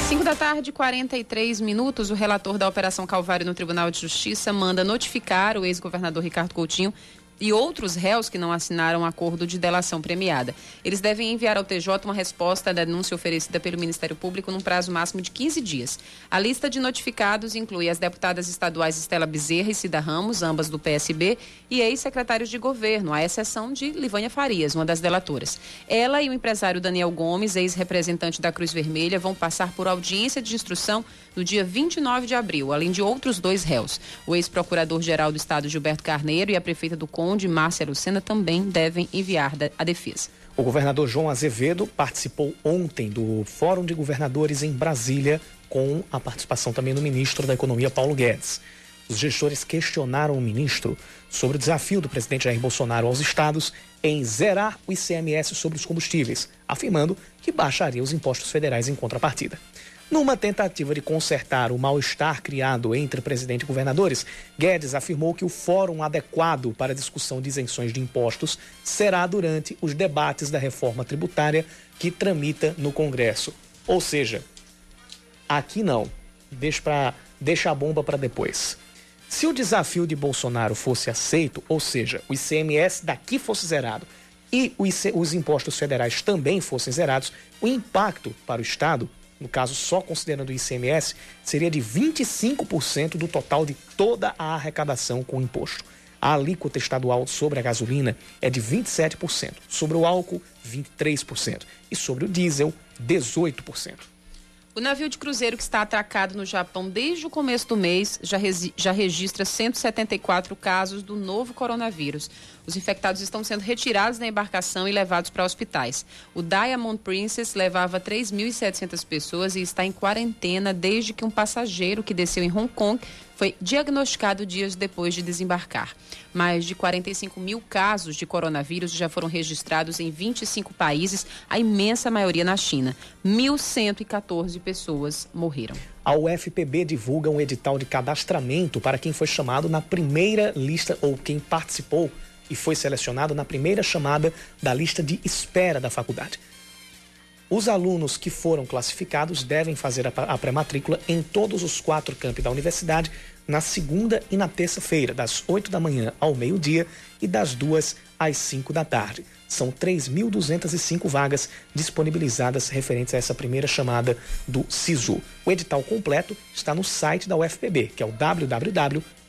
Cinco da tarde, 43 minutos. O relator da Operação Calvário no Tribunal de Justiça manda notificar o ex-governador Ricardo Coutinho e outros réus que não assinaram acordo de delação premiada. Eles devem enviar ao TJ uma resposta da denúncia oferecida pelo Ministério Público num prazo máximo de 15 dias. A lista de notificados inclui as deputadas estaduais Estela Bezerra e Cida Ramos, ambas do PSB, e ex-secretários de governo, à exceção de Livânia Farias, uma das delatoras. Ela e o empresário Daniel Gomes, ex-representante da Cruz Vermelha, vão passar por audiência de instrução no dia 29 de abril, além de outros dois réus. O ex-procurador-geral do Estado, Gilberto Carneiro, e a prefeita do Conde, Márcia Lucena, também devem enviar a defesa. O governador João Azevedo participou ontem do Fórum de Governadores em Brasília, com a participação também do ministro da Economia, Paulo Guedes. Os gestores questionaram o ministro sobre o desafio do presidente Jair Bolsonaro aos estados em zerar o ICMS sobre os combustíveis, afirmando que baixaria os impostos federais em contrapartida. Numa tentativa de consertar o mal-estar criado entre presidente e governadores, Guedes afirmou que o fórum adequado para discussão de isenções de impostos será durante os debates da reforma tributária que tramita no Congresso. Ou seja, aqui não. Deixa, pra, deixa a bomba para depois. Se o desafio de Bolsonaro fosse aceito, ou seja, o ICMS daqui fosse zerado e os impostos federais também fossem zerados, o impacto para o Estado no caso só considerando o ICMS, seria de 25% do total de toda a arrecadação com imposto. A alíquota estadual sobre a gasolina é de 27%, sobre o álcool, 23% e sobre o diesel, 18%. O navio de cruzeiro que está atracado no Japão desde o começo do mês já, já registra 174 casos do novo coronavírus. Os infectados estão sendo retirados da embarcação e levados para hospitais. O Diamond Princess levava 3.700 pessoas e está em quarentena desde que um passageiro que desceu em Hong Kong foi diagnosticado dias depois de desembarcar. Mais de 45 mil casos de coronavírus já foram registrados em 25 países, a imensa maioria na China. 1.114 pessoas morreram. A UFPB divulga um edital de cadastramento para quem foi chamado na primeira lista ou quem participou e foi selecionado na primeira chamada da lista de espera da faculdade. Os alunos que foram classificados devem fazer a pré-matrícula em todos os quatro campi da universidade na segunda e na terça-feira, das 8 da manhã ao meio-dia e das 2 às 5 da tarde. São 3.205 vagas disponibilizadas referentes a essa primeira chamada do SISU. O edital completo está no site da UFPB, que é o www.ufpb.br.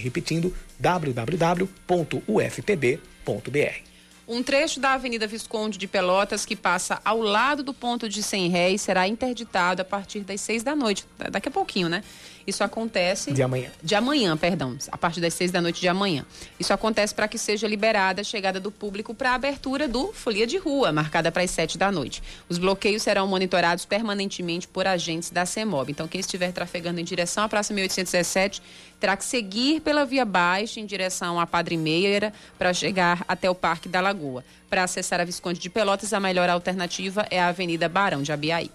Repetindo, www.ufpb.br. Um trecho da Avenida Visconde de Pelotas, que passa ao lado do ponto de 100 réis, será interditado a partir das seis da noite. Daqui a pouquinho, né? Isso acontece. De amanhã. De amanhã, perdão. A partir das seis da noite de amanhã. Isso acontece para que seja liberada a chegada do público para a abertura do Folia de Rua, marcada para as sete da noite. Os bloqueios serão monitorados permanentemente por agentes da CEMOB. Então, quem estiver trafegando em direção à Praça 1817 terá que seguir pela Via Baixa em direção à Padre Meira para chegar até o Parque da Lagoa. Para acessar a Visconde de Pelotas, a melhor alternativa é a Avenida Barão de Abiaí.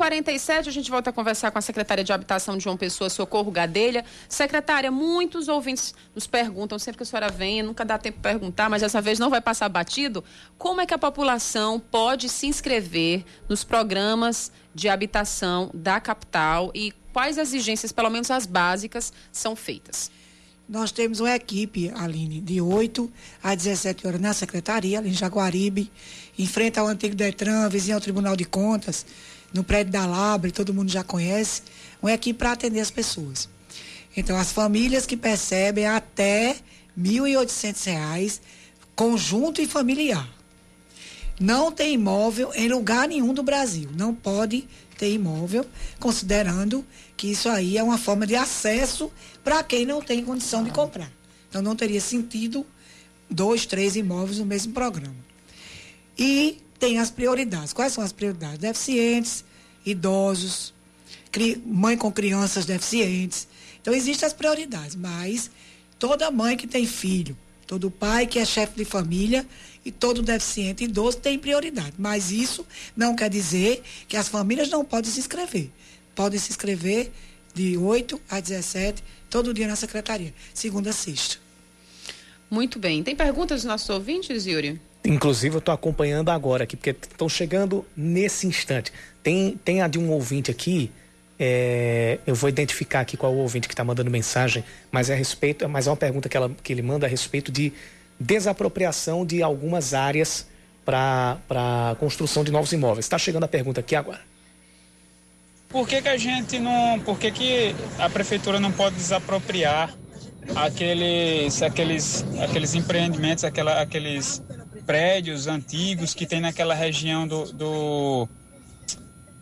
47 a gente volta a conversar com a secretária de Habitação de João Pessoa, Socorro Gadelha. Secretária, muitos ouvintes nos perguntam, sempre que a senhora vem, nunca dá tempo de perguntar, mas dessa vez não vai passar batido. Como é que a população pode se inscrever nos programas de habitação da capital e quais exigências, pelo menos as básicas, são feitas? Nós temos uma equipe, Aline, de 8 a 17 horas na secretaria, ali em Jaguaribe, em frente ao antigo Detran, vizinho ao Tribunal de Contas no prédio da Labre, todo mundo já conhece, uma equipe para atender as pessoas. Então, as famílias que percebem até R$ 1.800, conjunto e familiar. Não tem imóvel em lugar nenhum do Brasil. Não pode ter imóvel, considerando que isso aí é uma forma de acesso para quem não tem condição de comprar. Então, não teria sentido dois, três imóveis no mesmo programa. E tem as prioridades. Quais são as prioridades? Deficientes, idosos, mãe com crianças deficientes. Então, existem as prioridades, mas toda mãe que tem filho, todo pai que é chefe de família e todo deficiente idoso tem prioridade. Mas isso não quer dizer que as famílias não podem se inscrever. Podem se inscrever de 8 a 17, todo dia na secretaria, segunda a sexta. Muito bem. Tem perguntas dos nossos ouvintes, Yuri? Inclusive, eu estou acompanhando agora aqui, porque estão chegando nesse instante. Tem, tem a de um ouvinte aqui, é, eu vou identificar aqui qual é o ouvinte que está mandando mensagem, mas é a respeito, mas é uma pergunta que, ela, que ele manda a respeito de desapropriação de algumas áreas para construção de novos imóveis. Está chegando a pergunta aqui agora. Por que, que a gente não. Por que, que a prefeitura não pode desapropriar aqueles, aqueles, aqueles empreendimentos, aquela, aqueles prédios antigos que tem naquela região do, do,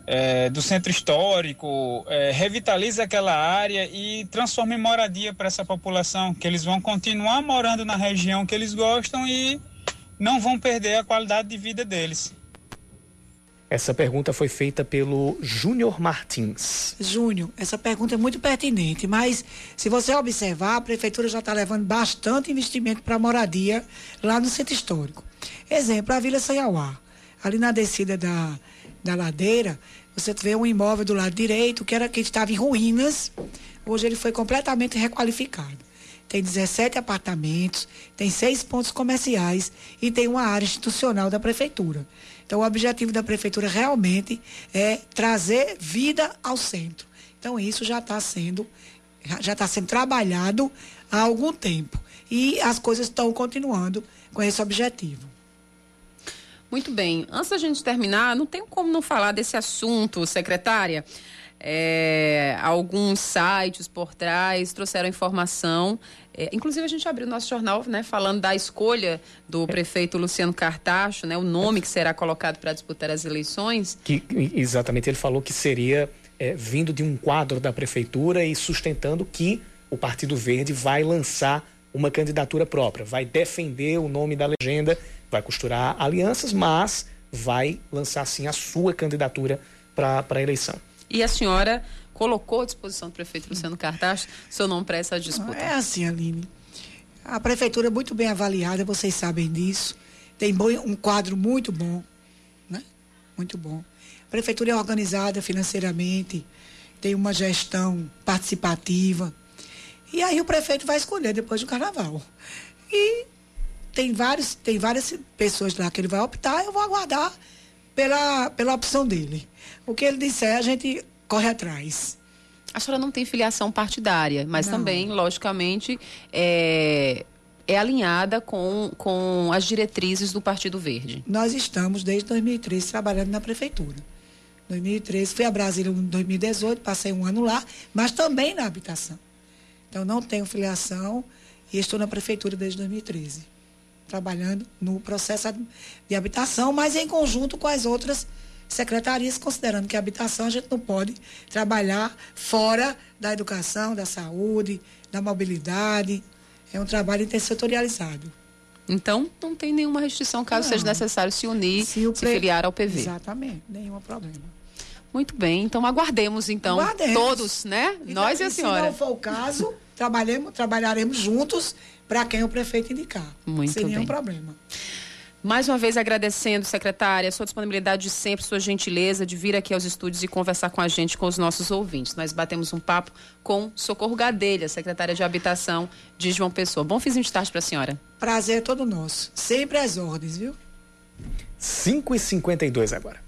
é, do centro histórico, é, revitaliza aquela área e transforma em moradia para essa população, que eles vão continuar morando na região que eles gostam e não vão perder a qualidade de vida deles. Essa pergunta foi feita pelo Júnior Martins. Júnior, essa pergunta é muito pertinente, mas se você observar, a prefeitura já está levando bastante investimento para moradia lá no centro histórico. Exemplo, a Vila Sanhauá. Ali na descida da, da ladeira, você vê um imóvel do lado direito, que era que estava em ruínas. Hoje ele foi completamente requalificado. Tem 17 apartamentos, tem seis pontos comerciais e tem uma área institucional da prefeitura. Então, o objetivo da prefeitura realmente é trazer vida ao centro. Então, isso já está sendo, já está sendo trabalhado há algum tempo. E as coisas estão continuando com esse objetivo. Muito bem. Antes da gente terminar, não tem como não falar desse assunto, secretária. É, alguns sites por trás trouxeram informação. É, inclusive, a gente abriu o nosso jornal né, falando da escolha do prefeito Luciano Cartacho, né, o nome que será colocado para disputar as eleições. Que, exatamente, ele falou que seria é, vindo de um quadro da prefeitura e sustentando que o Partido Verde vai lançar uma candidatura própria, vai defender o nome da legenda, vai costurar alianças, mas vai lançar sim a sua candidatura para a eleição. E a senhora colocou à disposição do prefeito Luciano Cartacho seu nome para essa disputa? É assim, Aline. A prefeitura é muito bem avaliada, vocês sabem disso. Tem um quadro muito bom. Né? muito bom. A prefeitura é organizada financeiramente, tem uma gestão participativa. E aí o prefeito vai escolher depois do carnaval. E tem, vários, tem várias pessoas lá que ele vai optar, eu vou aguardar pela, pela opção dele. O que ele disser, a gente corre atrás. A senhora não tem filiação partidária, mas não. também, logicamente, é, é alinhada com, com as diretrizes do Partido Verde. Nós estamos, desde 2013, trabalhando na prefeitura. 2013, fui a Brasília em 2018, passei um ano lá, mas também na habitação. Então, não tenho filiação e estou na prefeitura desde 2013, trabalhando no processo de habitação, mas em conjunto com as outras secretarias, considerando que a habitação a gente não pode trabalhar fora da educação, da saúde, da mobilidade. É um trabalho intersetorializado. Então, não tem nenhuma restrição caso não. seja necessário se unir, se, se filiar ao PV. Exatamente, nenhum problema. Muito bem, então aguardemos então aguardemos. todos, né? E Nós e a senhora. Se não for o caso, trabalhemos, trabalharemos juntos para quem o prefeito indicar. Muito Sem bem. nenhum problema. Mais uma vez agradecendo, secretária, a sua disponibilidade de sempre, sua gentileza de vir aqui aos estúdios e conversar com a gente, com os nossos ouvintes. Nós batemos um papo com Socorro Gadelha, secretária de Habitação de João Pessoa. Bom fizinho de tarde para a senhora. Prazer é todo nosso. Sempre às ordens, viu? 5 e 52 agora.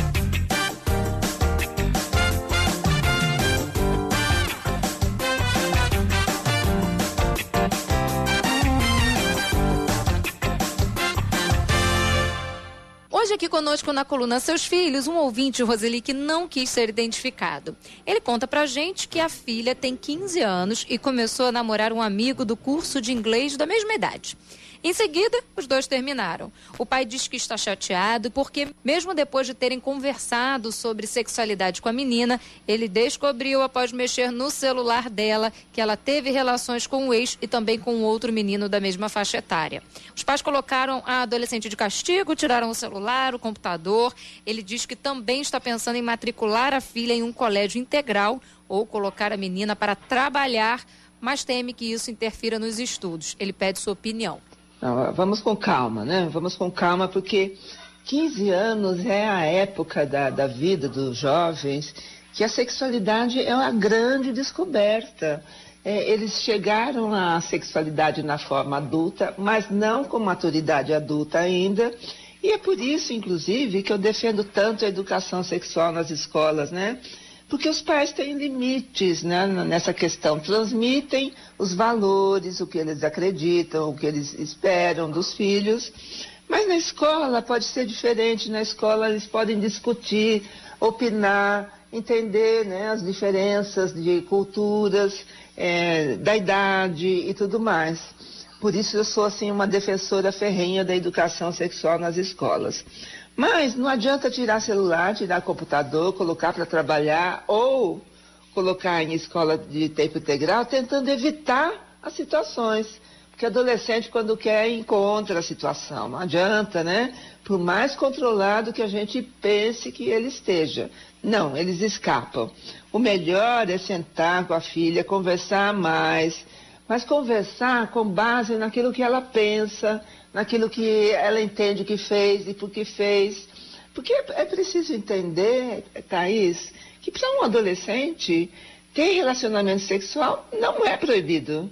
Hoje aqui conosco na coluna Seus Filhos, um ouvinte, Roseli, que não quis ser identificado. Ele conta pra gente que a filha tem 15 anos e começou a namorar um amigo do curso de inglês da mesma idade. Em seguida, os dois terminaram. O pai diz que está chateado porque, mesmo depois de terem conversado sobre sexualidade com a menina, ele descobriu, após mexer no celular dela, que ela teve relações com o ex e também com outro menino da mesma faixa etária. Os pais colocaram a adolescente de castigo, tiraram o celular, o computador. Ele diz que também está pensando em matricular a filha em um colégio integral ou colocar a menina para trabalhar, mas teme que isso interfira nos estudos. Ele pede sua opinião. Não, vamos com calma, né? Vamos com calma, porque 15 anos é a época da, da vida dos jovens que a sexualidade é uma grande descoberta. É, eles chegaram à sexualidade na forma adulta, mas não com maturidade adulta ainda. E é por isso, inclusive, que eu defendo tanto a educação sexual nas escolas, né? Porque os pais têm limites né, nessa questão, transmitem os valores, o que eles acreditam, o que eles esperam dos filhos, mas na escola pode ser diferente, na escola eles podem discutir, opinar, entender né, as diferenças de culturas, é, da idade e tudo mais. Por isso eu sou assim uma defensora ferrenha da educação sexual nas escolas. Mas não adianta tirar celular, tirar computador, colocar para trabalhar ou colocar em escola de tempo integral, tentando evitar as situações. Porque adolescente, quando quer, encontra a situação. Não adianta, né? Por mais controlado que a gente pense que ele esteja. Não, eles escapam. O melhor é sentar com a filha, conversar mais, mas conversar com base naquilo que ela pensa, naquilo que ela entende que fez e por que fez. Porque é preciso entender, Thaís, que para um adolescente ter relacionamento sexual não é proibido.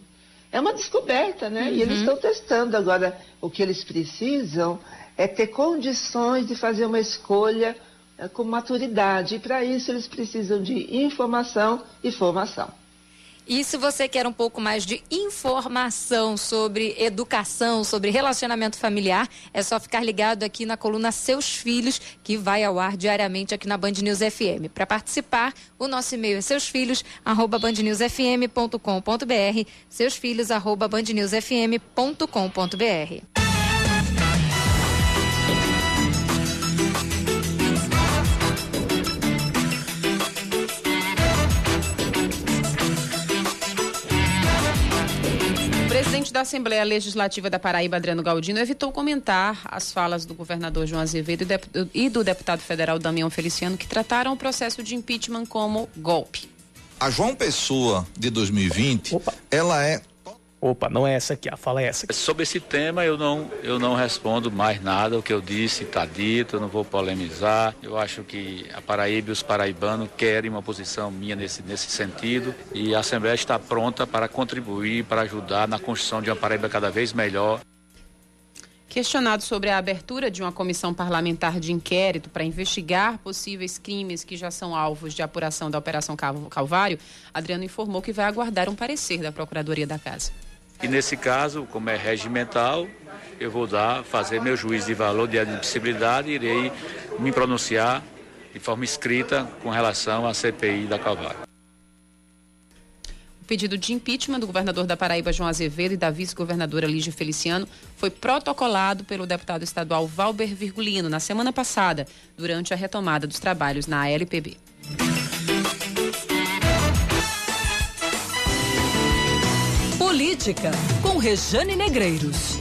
É uma descoberta, né? Uhum. E eles uhum. estão testando agora. O que eles precisam é ter condições de fazer uma escolha é, com maturidade. E para isso eles precisam de informação e formação. E se você quer um pouco mais de informação sobre educação, sobre relacionamento familiar, é só ficar ligado aqui na coluna Seus Filhos, que vai ao ar diariamente aqui na Band News FM. Para participar, o nosso e-mail é seusfilhos@bandnewsfm.com.br, seusfilhos@bandnewsfm.com.br. da Assembleia Legislativa da Paraíba, Adriano Galdino, evitou comentar as falas do governador João Azevedo e do deputado federal Damião Feliciano, que trataram o processo de impeachment como golpe. A João Pessoa de 2020, Opa. ela é Opa, não é essa aqui, a fala é essa aqui. Sobre esse tema eu não, eu não respondo mais nada, o que eu disse está dito, eu não vou polemizar. Eu acho que a Paraíba e os paraibanos querem uma posição minha nesse, nesse sentido e a Assembleia está pronta para contribuir, para ajudar na construção de uma Paraíba cada vez melhor. Questionado sobre a abertura de uma comissão parlamentar de inquérito para investigar possíveis crimes que já são alvos de apuração da Operação Calvário, Adriano informou que vai aguardar um parecer da Procuradoria da Casa. E nesse caso, como é regimental, eu vou dar, fazer meu juízo de valor de admissibilidade e irei me pronunciar de forma escrita com relação à CPI da Calvário pedido de impeachment do governador da Paraíba, João Azevedo, e da vice-governadora Lígia Feliciano foi protocolado pelo deputado estadual Valber Virgulino na semana passada, durante a retomada dos trabalhos na ALPB. Política, com Rejane Negreiros.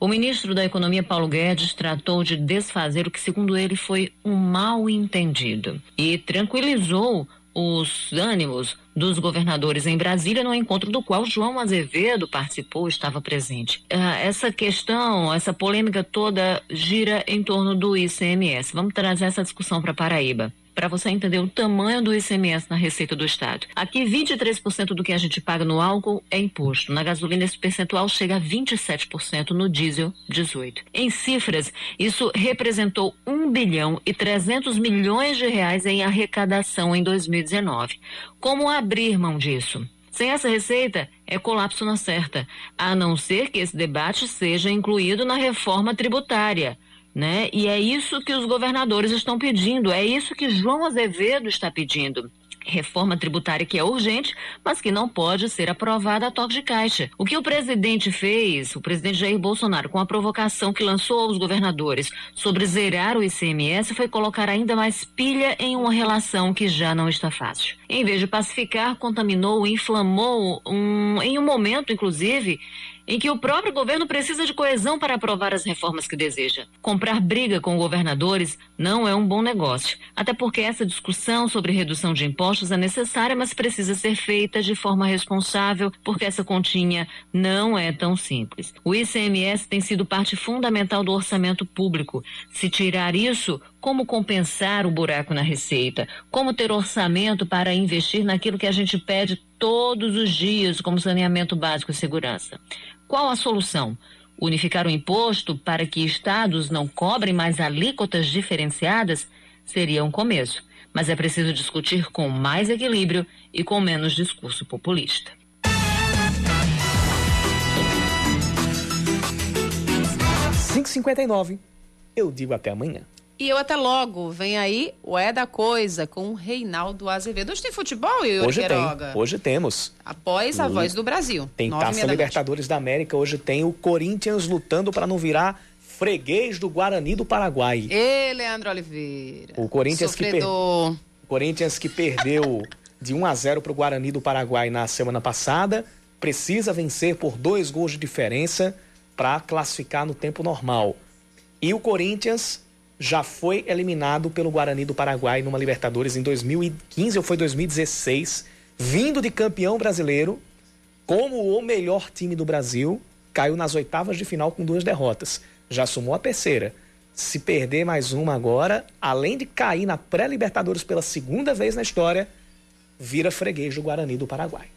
O ministro da Economia, Paulo Guedes, tratou de desfazer o que, segundo ele, foi um mal entendido e tranquilizou os ânimos dos governadores em Brasília, no encontro do qual João Azevedo participou, estava presente. Ah, essa questão, essa polêmica toda gira em torno do ICMS. Vamos trazer essa discussão para Paraíba para você entender o tamanho do ICMS na receita do Estado. Aqui, 23% do que a gente paga no álcool é imposto. Na gasolina, esse percentual chega a 27%, no diesel, 18%. Em cifras, isso representou 1 bilhão e 300 milhões de reais em arrecadação em 2019. Como abrir mão disso? Sem essa receita, é colapso na certa, a não ser que esse debate seja incluído na reforma tributária né? E é isso que os governadores estão pedindo, é isso que João Azevedo está pedindo reforma tributária que é urgente, mas que não pode ser aprovada a toque de caixa. O que o presidente fez, o presidente Jair Bolsonaro, com a provocação que lançou aos governadores sobre zerar o ICMS, foi colocar ainda mais pilha em uma relação que já não está fácil. Em vez de pacificar, contaminou, inflamou, um, em um momento, inclusive, em que o próprio governo precisa de coesão para aprovar as reformas que deseja. Comprar briga com governadores não é um bom negócio, até porque essa discussão sobre redução de impostos é necessária, mas precisa ser feita de forma responsável, porque essa continha não é tão simples. O ICMS tem sido parte fundamental do orçamento público. Se tirar isso, como compensar o buraco na receita? Como ter orçamento para investir naquilo que a gente pede todos os dias, como saneamento básico e segurança? Qual a solução? Unificar o imposto para que estados não cobrem mais alíquotas diferenciadas seria um começo, mas é preciso discutir com mais equilíbrio e com menos discurso populista. Cinco cinquenta. Eu digo até amanhã. E eu até logo. Vem aí o É da Coisa com o Reinaldo Azevedo. Hoje tem futebol, Yuri Hoje Queiroga? tem. Hoje temos. Após a Voz do Brasil. Tem Taça Libertadores da América. Hoje tem o Corinthians lutando para não virar freguês do Guarani do Paraguai. E Leandro Oliveira. O Corinthians que, per... o Corinthians que perdeu de 1 a 0 para o Guarani do Paraguai na semana passada. Precisa vencer por dois gols de diferença para classificar no tempo normal. E o Corinthians já foi eliminado pelo Guarani do Paraguai numa Libertadores em 2015 ou foi 2016, vindo de campeão brasileiro, como o melhor time do Brasil, caiu nas oitavas de final com duas derrotas. Já sumou a terceira. Se perder mais uma agora, além de cair na pré-Libertadores pela segunda vez na história, vira freguês do Guarani do Paraguai.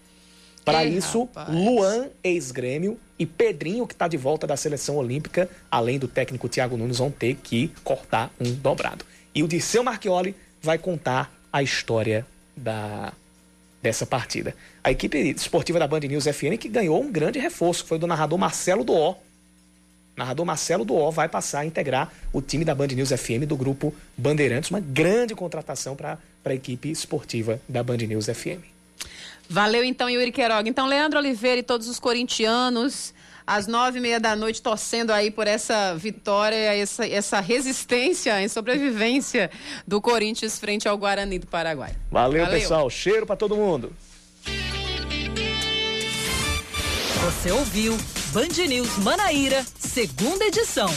Para isso, rapaz. Luan, ex-grêmio, e Pedrinho, que está de volta da seleção olímpica, além do técnico Thiago Nunes, vão ter que cortar um dobrado. E o Dirceu Marchioli vai contar a história da dessa partida. A equipe esportiva da Band News FM que ganhou um grande reforço, foi do narrador Marcelo Doó. Narrador Marcelo Doó vai passar a integrar o time da Band News FM do grupo Bandeirantes, uma grande contratação para a equipe esportiva da Band News FM. Valeu então, Yuri Queiroga. Então, Leandro Oliveira e todos os corintianos, às nove e meia da noite, torcendo aí por essa vitória, essa, essa resistência e sobrevivência do Corinthians frente ao Guarani do Paraguai. Valeu, Valeu. pessoal. Cheiro para todo mundo. Você ouviu Band News Manaíra, segunda edição.